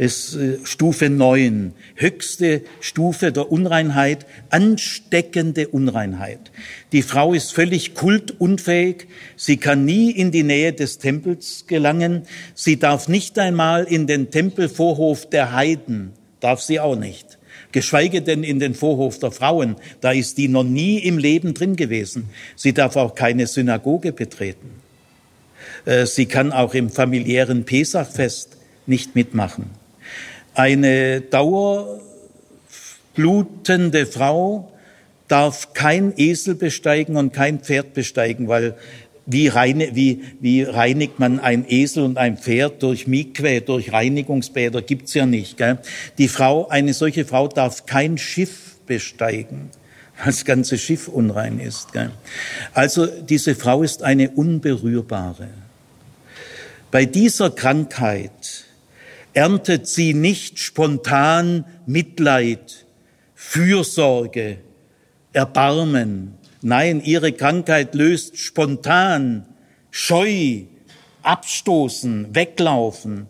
ist äh, Stufe 9, höchste Stufe der Unreinheit, ansteckende Unreinheit. Die Frau ist völlig kultunfähig, sie kann nie in die Nähe des Tempels gelangen, sie darf nicht einmal in den Tempelvorhof der Heiden, darf sie auch nicht. Geschweige denn in den Vorhof der Frauen, da ist die noch nie im Leben drin gewesen. Sie darf auch keine Synagoge betreten. Äh, sie kann auch im familiären Pesachfest nicht mitmachen. Eine dauerblutende Frau darf kein Esel besteigen und kein Pferd besteigen, weil wie, reine, wie, wie reinigt man ein Esel und ein Pferd durch Mikwe, durch Reinigungsbäder gibt's ja nicht. Gell? Die Frau, eine solche Frau darf kein Schiff besteigen, das ganze Schiff unrein ist. Also diese Frau ist eine unberührbare. Bei dieser Krankheit erntet sie nicht spontan Mitleid, Fürsorge, Erbarmen. Nein, ihre Krankheit löst spontan Scheu, Abstoßen, Weglaufen.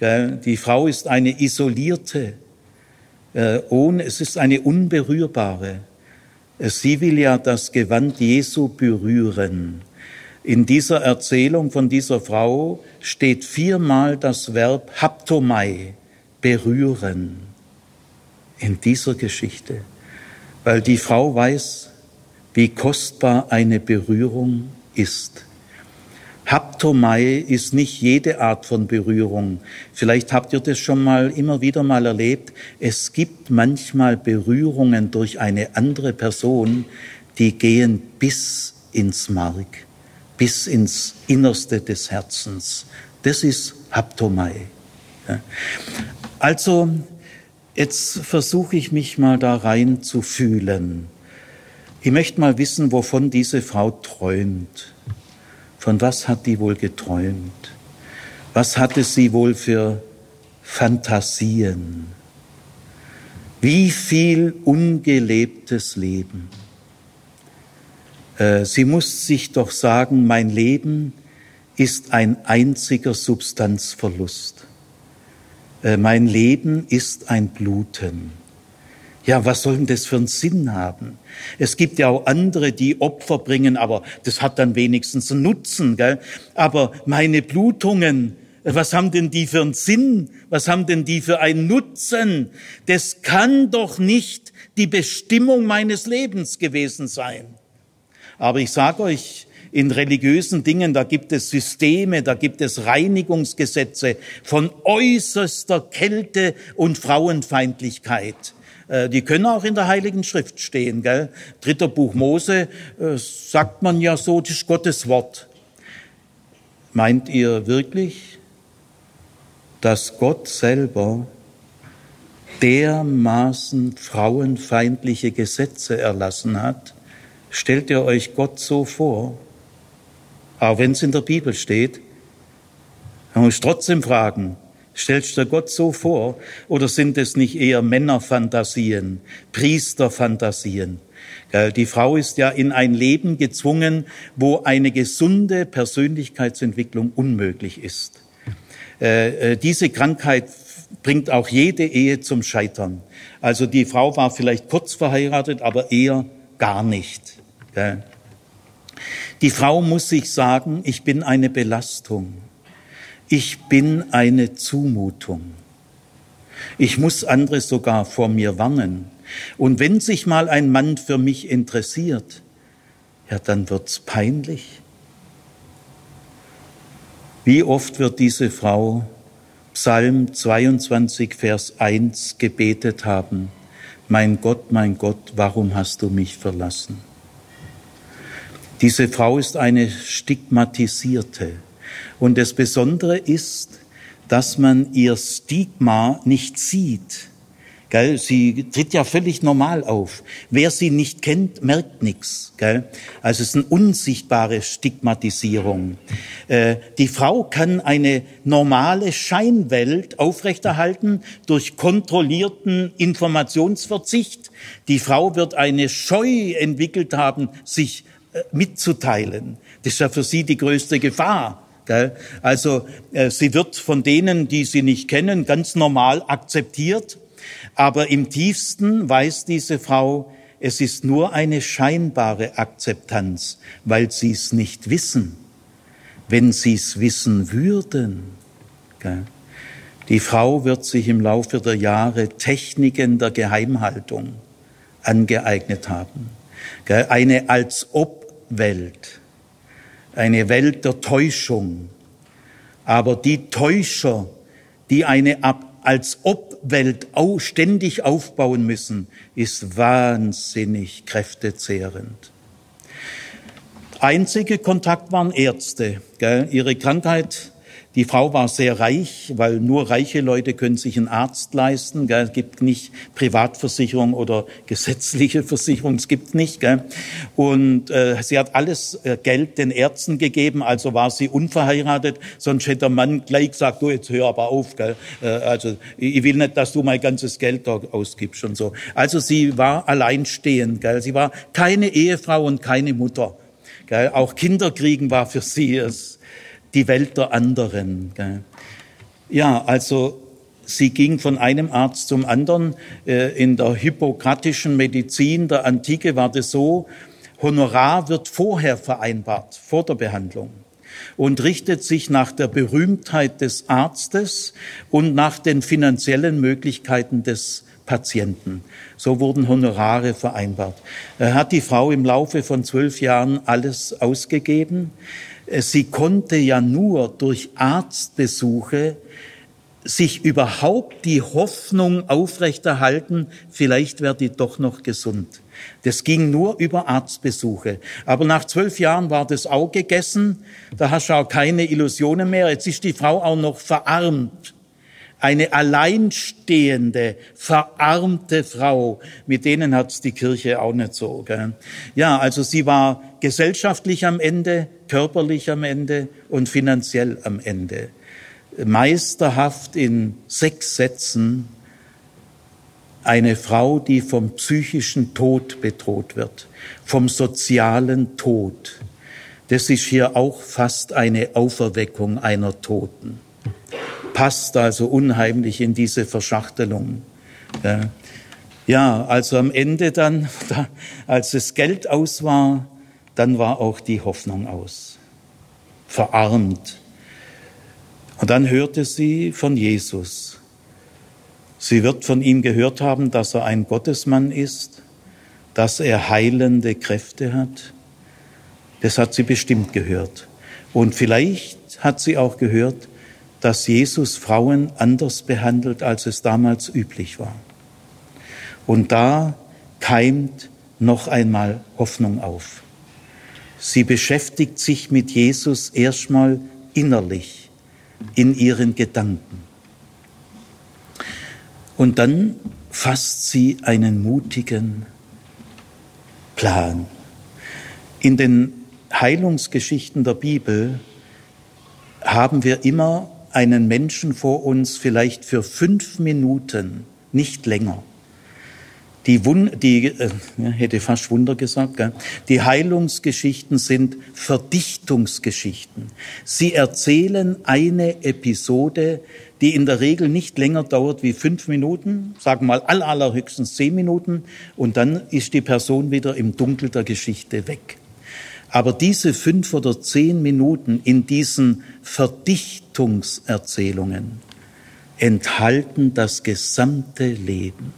Die Frau ist eine isolierte, äh, es ist eine unberührbare. Sie will ja das Gewand Jesu berühren. In dieser Erzählung von dieser Frau steht viermal das Verb haptomai, berühren. In dieser Geschichte. Weil die Frau weiß, wie kostbar eine Berührung ist. Haptomai ist nicht jede Art von Berührung. Vielleicht habt ihr das schon mal immer wieder mal erlebt. Es gibt manchmal Berührungen durch eine andere Person, die gehen bis ins Mark bis ins Innerste des Herzens. Das ist Haptomai. Also, jetzt versuche ich mich mal da rein zu fühlen. Ich möchte mal wissen, wovon diese Frau träumt. Von was hat die wohl geträumt? Was hatte sie wohl für Fantasien? Wie viel ungelebtes Leben? Äh, sie muss sich doch sagen, mein Leben ist ein einziger Substanzverlust. Äh, mein Leben ist ein Bluten. Ja, was soll denn das für einen Sinn haben? Es gibt ja auch andere, die Opfer bringen, aber das hat dann wenigstens einen Nutzen. Gell? Aber meine Blutungen, was haben denn die für einen Sinn? Was haben denn die für einen Nutzen? Das kann doch nicht die Bestimmung meines Lebens gewesen sein. Aber ich sage euch, in religiösen Dingen, da gibt es Systeme, da gibt es Reinigungsgesetze von äußerster Kälte und Frauenfeindlichkeit. Äh, die können auch in der Heiligen Schrift stehen. Gell? Dritter Buch Mose äh, sagt man ja so, das ist Gottes Wort. Meint ihr wirklich, dass Gott selber dermaßen frauenfeindliche Gesetze erlassen hat, Stellt ihr euch Gott so vor? Auch wenn es in der Bibel steht, man muss trotzdem fragen, stellst du Gott so vor oder sind es nicht eher Männerfantasien, Priesterfantasien? Die Frau ist ja in ein Leben gezwungen, wo eine gesunde Persönlichkeitsentwicklung unmöglich ist. Äh, äh, diese Krankheit bringt auch jede Ehe zum Scheitern. Also die Frau war vielleicht kurz verheiratet, aber eher gar nicht. Die Frau muss sich sagen, ich bin eine Belastung. Ich bin eine Zumutung. Ich muss andere sogar vor mir warnen. Und wenn sich mal ein Mann für mich interessiert, ja, dann wird's peinlich. Wie oft wird diese Frau Psalm 22, Vers 1 gebetet haben, mein Gott, mein Gott, warum hast du mich verlassen? Diese Frau ist eine stigmatisierte. Und das Besondere ist, dass man ihr Stigma nicht sieht. Sie tritt ja völlig normal auf. Wer sie nicht kennt, merkt nichts. Also es ist eine unsichtbare Stigmatisierung. Äh, die Frau kann eine normale Scheinwelt aufrechterhalten durch kontrollierten Informationsverzicht. Die Frau wird eine Scheu entwickelt haben, sich mitzuteilen. Das ist ja für sie die größte Gefahr. Also äh, sie wird von denen, die sie nicht kennen, ganz normal akzeptiert. Aber im tiefsten weiß diese Frau, es ist nur eine scheinbare Akzeptanz, weil sie es nicht wissen. Wenn sie es wissen würden. Die Frau wird sich im Laufe der Jahre Techniken der Geheimhaltung angeeignet haben. Eine als ob Welt, eine Welt der Täuschung. Aber die Täuscher, die eine als Obwelt ständig aufbauen müssen, ist wahnsinnig kräftezehrend. Einzige Kontakt waren Ärzte. Gell? Ihre Krankheit Die Frau war sehr reich, weil nur reiche Leute können sich einen Arzt leisten. Gell? Es gibt nicht Privatversicherung oder gesetzliche Versicherung, es gibt nicht. Gell? Und äh, sie hat alles äh, Geld den Ärzten gegeben, also war sie unverheiratet. Sonst hätte der Mann gleich gesagt, du jetzt hör aber auf. Gell? Äh, also ich will nicht, dass du mein ganzes Geld da ausgibst und so. Also sie war alleinstehend. Gell? Sie war keine Ehefrau und keine Mutter. Gell? Auch Kinderkriegen war für sie es die Welt der anderen. Ja, also sie ging von einem Arzt zum anderen. Äh, in der hippokratischen Medizin der Antike war das so, Honorar wird vorher vereinbart, vor der Behandlung und richtet sich nach der Berühmtheit des Arztes und nach den finanziellen Möglichkeiten des Patienten. So wurden Honorare vereinbart. Er hat die Frau im Laufe von zwölf Jahren alles ausgegeben. Sie konnte ja nur durch Arztbesuche sich überhaupt die Hoffnung aufrechterhalten, vielleicht werde ich doch noch gesund. Das ging nur über Arztbesuche. Aber nach zwölf Jahren war das auch gegessen. Da hast du auch keine Illusionen mehr. Jetzt ist die Frau auch noch verarmt. Eine alleinstehende, verarmte Frau, mit denen hat's die Kirche auch nicht so. Gell? Ja, also sie war gesellschaftlich am Ende, körperlich am Ende und finanziell am Ende. Meisterhaft in sechs Sätzen eine Frau, die vom psychischen Tod bedroht wird, vom sozialen Tod. Das ist hier auch fast eine Auferweckung einer Toten passt also unheimlich in diese Verschachtelung. Ja, also am Ende dann, als das Geld aus war, dann war auch die Hoffnung aus. Verarmt. Und dann hörte sie von Jesus. Sie wird von ihm gehört haben, dass er ein Gottesmann ist, dass er heilende Kräfte hat. Das hat sie bestimmt gehört. Und vielleicht hat sie auch gehört, dass Jesus Frauen anders behandelt, als es damals üblich war. Und da keimt noch einmal Hoffnung auf. Sie beschäftigt sich mit Jesus erstmal innerlich in ihren Gedanken. Und dann fasst sie einen mutigen Plan. In den Heilungsgeschichten der Bibel haben wir immer einen Menschen vor uns vielleicht für fünf Minuten, nicht länger. Die, Wund die äh, hätte fast Wunder gesagt, gell? die Heilungsgeschichten sind Verdichtungsgeschichten. Sie erzählen eine Episode, die in der Regel nicht länger dauert wie fünf Minuten, sagen wir mal all, allerhöchstens zehn Minuten, und dann ist die Person wieder im Dunkel der Geschichte weg. Aber diese fünf oder zehn Minuten in diesen Verdichtungserzählungen enthalten das gesamte Leben.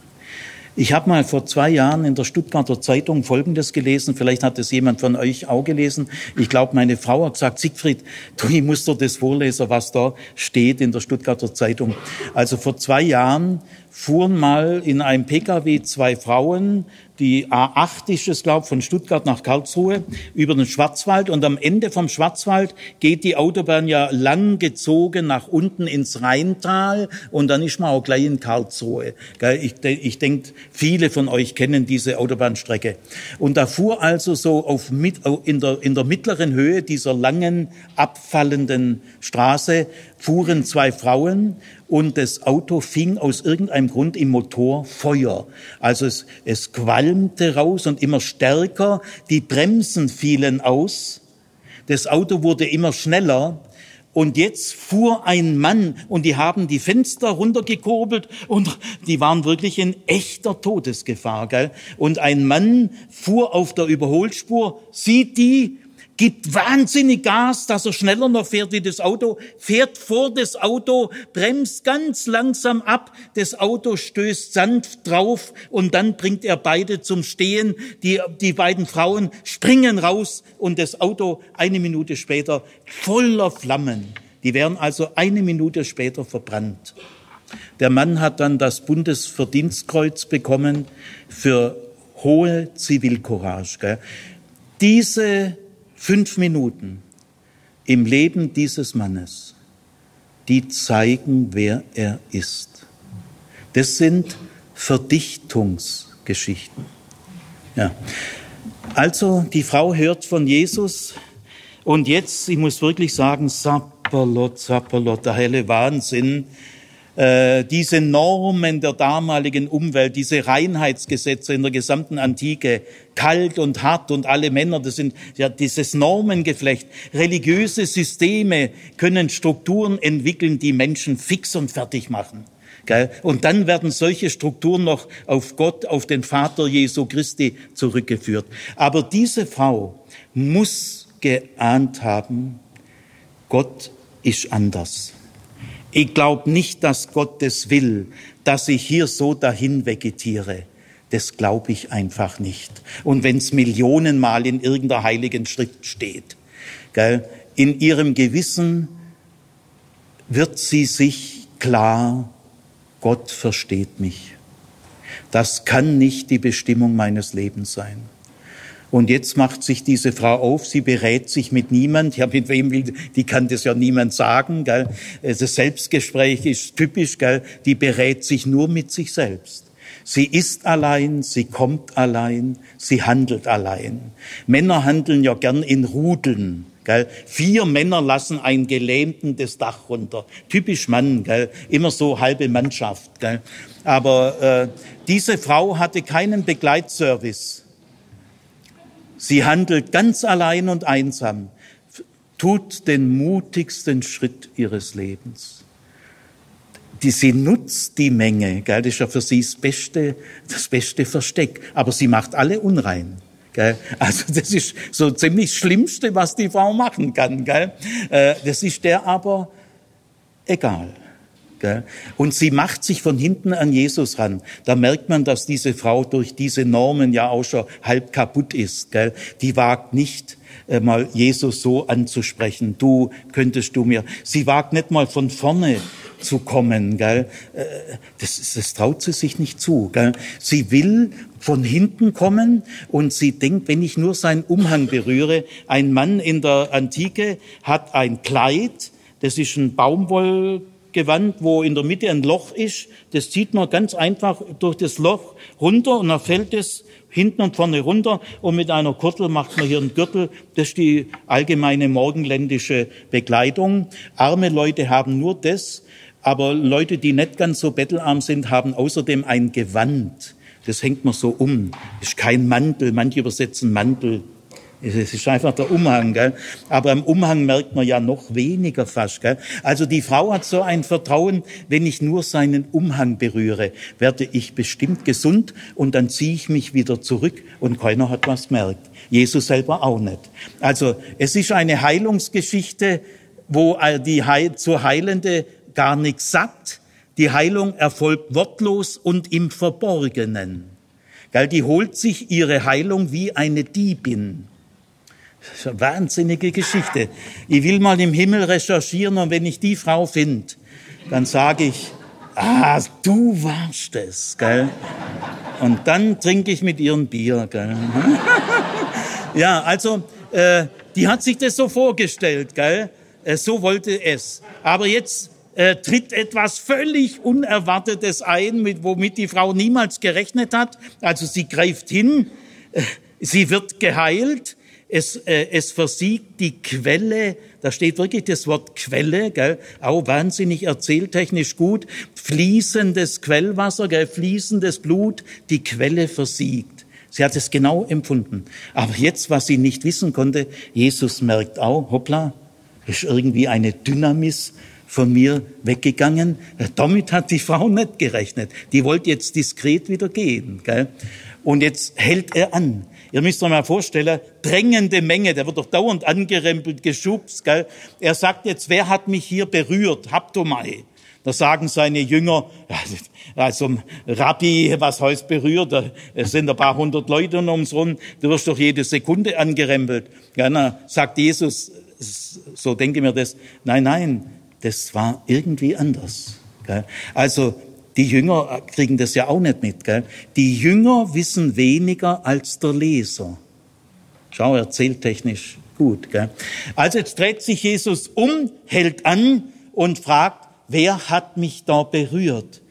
Ich habe mal vor zwei Jahren in der Stuttgarter Zeitung Folgendes gelesen, vielleicht hat es jemand von euch auch gelesen. Ich glaube, meine Frau hat gesagt, Siegfried, du, ich muss dir das vorlesen, was da steht in der Stuttgarter Zeitung. Also vor zwei Jahren fuhren mal in einem Pkw zwei Frauen die A8 ist es, glaube von Stuttgart nach Karlsruhe, über den Schwarzwald. Und am Ende vom Schwarzwald geht die Autobahn ja lang gezogen nach unten ins Rheintal und dann ist man auch gleich in Karlsruhe. Ich, ich denke, viele von euch kennen diese Autobahnstrecke. Und da fuhr also so auf, in, der, in der mittleren Höhe dieser langen, abfallenden Straße, fuhren zwei Frauen und das Auto fing aus irgendeinem Grund im Motor Feuer. Also es, es qualmte raus und immer stärker. Die Bremsen fielen aus. Das Auto wurde immer schneller. Und jetzt fuhr ein Mann und die haben die Fenster runtergekurbelt und die waren wirklich in echter Todesgefahr. Gell? Und ein Mann fuhr auf der Überholspur, sieht die gibt wahnsinnig Gas, dass er schneller noch fährt wie das Auto, fährt vor das Auto, bremst ganz langsam ab, das Auto stößt sanft drauf und dann bringt er beide zum Stehen. Die, die beiden Frauen springen raus und das Auto eine Minute später voller Flammen. Die werden also eine Minute später verbrannt. Der Mann hat dann das Bundesverdienstkreuz bekommen für hohe Zivilcourage. Diese fünf Minuten im Leben dieses Mannes die zeigen, wer er ist. Das sind Verdichtungsgeschichten. Ja. Also die Frau hört von Jesus und jetzt, ich muss wirklich sagen, Sapperlot, Sapperlot, der helle Wahnsinn, äh, diese Normen der damaligen Umwelt, diese Reinheitsgesetze in der gesamten Antike, kalt und hart und alle Männer, das sind ja dieses Normengeflecht. Religiöse Systeme können Strukturen entwickeln, die Menschen fix und fertig machen. Und dann werden solche Strukturen noch auf Gott, auf den Vater Jesu Christi zurückgeführt. Aber diese Frau muss geahnt haben, Gott ist anders. Ich glaube nicht, dass Gott das will, dass ich hier so dahin vegetiere. Das glaube ich einfach nicht. Und wenn es Millionenmal in irgendeiner heiligen Schrift steht, gell, in ihrem Gewissen wird sie sich klar, Gott versteht mich. Das kann nicht die Bestimmung meines Lebens sein. Und jetzt macht sich diese Frau auf, sie berät sich mit niemand. Ja, mit wem will, die kann das ja niemand sagen, gell. Das Selbstgespräch ist typisch, gell. Die berät sich nur mit sich selbst. Sie ist allein, sie kommt allein, sie handelt allein. Männer handeln ja gern in Rudeln. Gell? Vier Männer lassen einen Gelähmten das Dach runter. Typisch Mann, gell? immer so halbe Mannschaft. Gell? Aber äh, diese Frau hatte keinen Begleitservice. Sie handelt ganz allein und einsam, tut den mutigsten Schritt ihres Lebens. Die, sie nutzt die Menge, gell? das ist ja für sie das beste, das beste Versteck, aber sie macht alle unrein. Gell? Also das ist so ziemlich das Schlimmste, was die Frau machen kann. Gell? Äh, das ist der aber egal. Und sie macht sich von hinten an Jesus ran. Da merkt man, dass diese Frau durch diese Normen ja auch schon halb kaputt ist. Gell? Die wagt nicht äh, mal Jesus so anzusprechen. Du könntest du mir. Sie wagt nicht mal von vorne zu kommen. Gell? Äh, das, das traut sie sich nicht zu. Gell? Sie will von hinten kommen und sie denkt, wenn ich nur seinen Umhang berühre, ein Mann in der Antike hat ein Kleid, das ist ein Baumwoll Gewand, wo in der Mitte ein Loch ist. Das zieht man ganz einfach durch das Loch runter und dann fällt es hinten und vorne runter und mit einer Kurtel macht man hier einen Gürtel. Das ist die allgemeine morgenländische Bekleidung. Arme Leute haben nur das, aber Leute, die nicht ganz so bettelarm sind, haben außerdem ein Gewand. Das hängt man so um. Das ist kein Mantel. Manche übersetzen Mantel. Es ist einfach der Umhang, gell? Aber am Umhang merkt man ja noch weniger fast, gell? Also die Frau hat so ein Vertrauen, wenn ich nur seinen Umhang berühre, werde ich bestimmt gesund und dann ziehe ich mich wieder zurück und keiner hat was gemerkt. Jesus selber auch nicht. Also es ist eine Heilungsgeschichte, wo die Heil zur Heilende gar nichts sagt. Die Heilung erfolgt wortlos und im Verborgenen. Gell? Die holt sich ihre Heilung wie eine Diebin. Wahnsinnige Geschichte. Ich will mal im Himmel recherchieren und wenn ich die Frau finde, dann sage ich, ah, du warst es, gell? Und dann trinke ich mit ihr ein Bier, gell? ja, also, äh, die hat sich das so vorgestellt, gell? Äh, so wollte es. Aber jetzt äh, tritt etwas völlig Unerwartetes ein, mit, womit die Frau niemals gerechnet hat. Also sie greift hin, äh, sie wird geheilt, es, äh, es versiegt die Quelle, da steht wirklich das Wort Quelle, gell, auch wahnsinnig erzähltechnisch gut, fließendes Quellwasser, gell, fließendes Blut, die Quelle versiegt. Sie hat es genau empfunden. Aber jetzt, was sie nicht wissen konnte, Jesus merkt auch, hoppla, ist irgendwie eine Dynamis von mir weggegangen. Damit hat die Frau nicht gerechnet. Die wollte jetzt diskret wieder gehen. Gell? Und jetzt hält er an. Ihr müsst euch mal vorstellen, drängende Menge, der wird doch dauernd angerempelt, geschubst. Gell? Er sagt jetzt, wer hat mich hier berührt? Haptomai. Da sagen seine Jünger, also Rabbi, was heißt berührt? Es sind ein paar hundert Leute ums rum, du wirst doch jede Sekunde angerempelt. Ja, na, sagt Jesus, so denke mir das, nein, nein, das war irgendwie anders. Also die Jünger kriegen das ja auch nicht mit. Gell? Die Jünger wissen weniger als der Leser. Schau, erzählt technisch gut. Gell? Also jetzt dreht sich Jesus um, hält an und fragt, wer hat mich da berührt?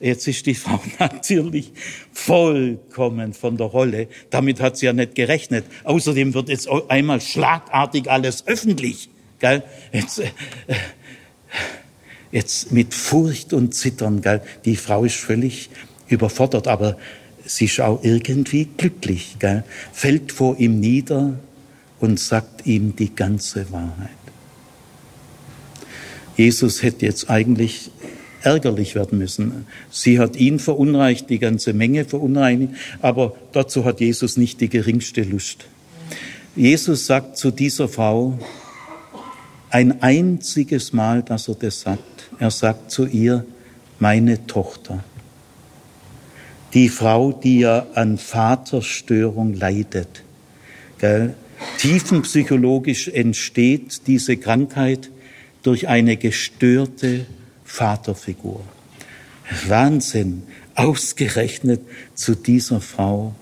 Jetzt ist die Frau natürlich vollkommen von der Rolle. Damit hat sie ja nicht gerechnet. Außerdem wird jetzt einmal schlagartig alles öffentlich. Gell? Jetzt, äh, jetzt mit Furcht und Zittern. Gell? Die Frau ist völlig überfordert, aber sie ist auch irgendwie glücklich. Gell? Fällt vor ihm nieder und sagt ihm die ganze Wahrheit. Jesus hätte jetzt eigentlich ärgerlich werden müssen. Sie hat ihn verunreicht, die ganze Menge verunreinigt, aber dazu hat Jesus nicht die geringste Lust. Jesus sagt zu dieser Frau ein einziges Mal, dass er das sagt. Er sagt zu ihr, meine Tochter. Die Frau, die ja an Vaterstörung leidet. Gell? Tiefenpsychologisch entsteht diese Krankheit durch eine gestörte Vaterfigur. Wahnsinn. Ausgerechnet zu dieser Frau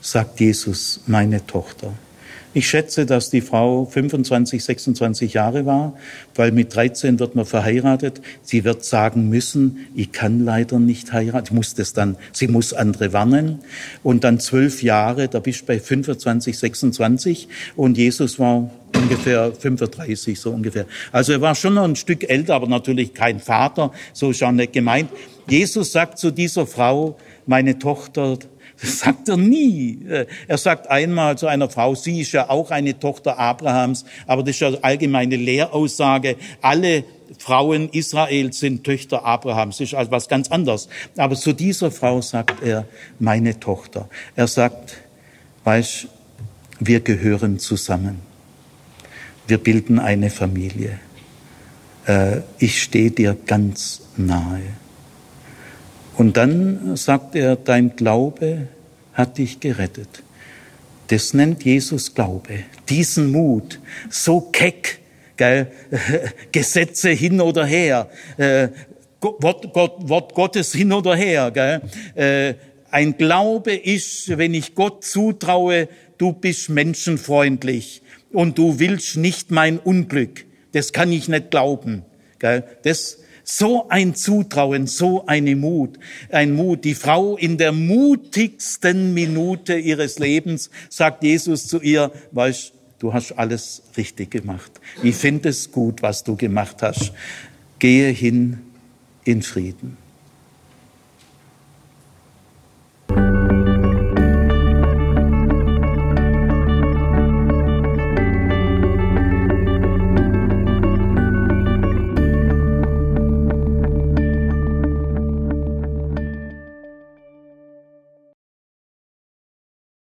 sagt Jesus, meine Tochter. Ich schätze, dass die Frau 25, 26 Jahre war, weil mit 13 wird man verheiratet. Sie wird sagen müssen, ich kann leider nicht heiraten. Ich muss das dann, sie muss andere warnen. Und dann zwölf Jahre, da bist du bei 25, 26 und Jesus war ungefähr 35, so ungefähr. Also er war schon noch ein Stück älter, aber natürlich kein Vater, so ist auch nicht gemeint. Jesus sagt zu dieser Frau, meine Tochter, das sagt er nie. Er sagt einmal zu einer Frau, sie ist ja auch eine Tochter Abrahams, aber das ist ja allgemeine Lehraussage. Alle Frauen Israels sind Töchter Abrahams. Das ist also was ganz anderes. Aber zu dieser Frau sagt er, meine Tochter. Er sagt, weißt, wir gehören zusammen. Wir bilden eine Familie. Äh, ich stehe dir ganz nahe. Und dann sagt er, dein Glaube hat dich gerettet. Das nennt Jesus Glaube. Diesen Mut, so keck, gell? Gesetze hin oder her, äh, Wort, Gott, Wort Gottes hin oder her. Gell? Äh, ein Glaube ist, wenn ich Gott zutraue, du bist menschenfreundlich und du willst nicht mein Unglück. Das kann ich nicht glauben. Gell? Das so ein Zutrauen, so eine Mut, ein Mut. Die Frau in der mutigsten Minute ihres Lebens sagt Jesus zu ihr, weißt, du hast alles richtig gemacht. Ich finde es gut, was du gemacht hast. Gehe hin in Frieden.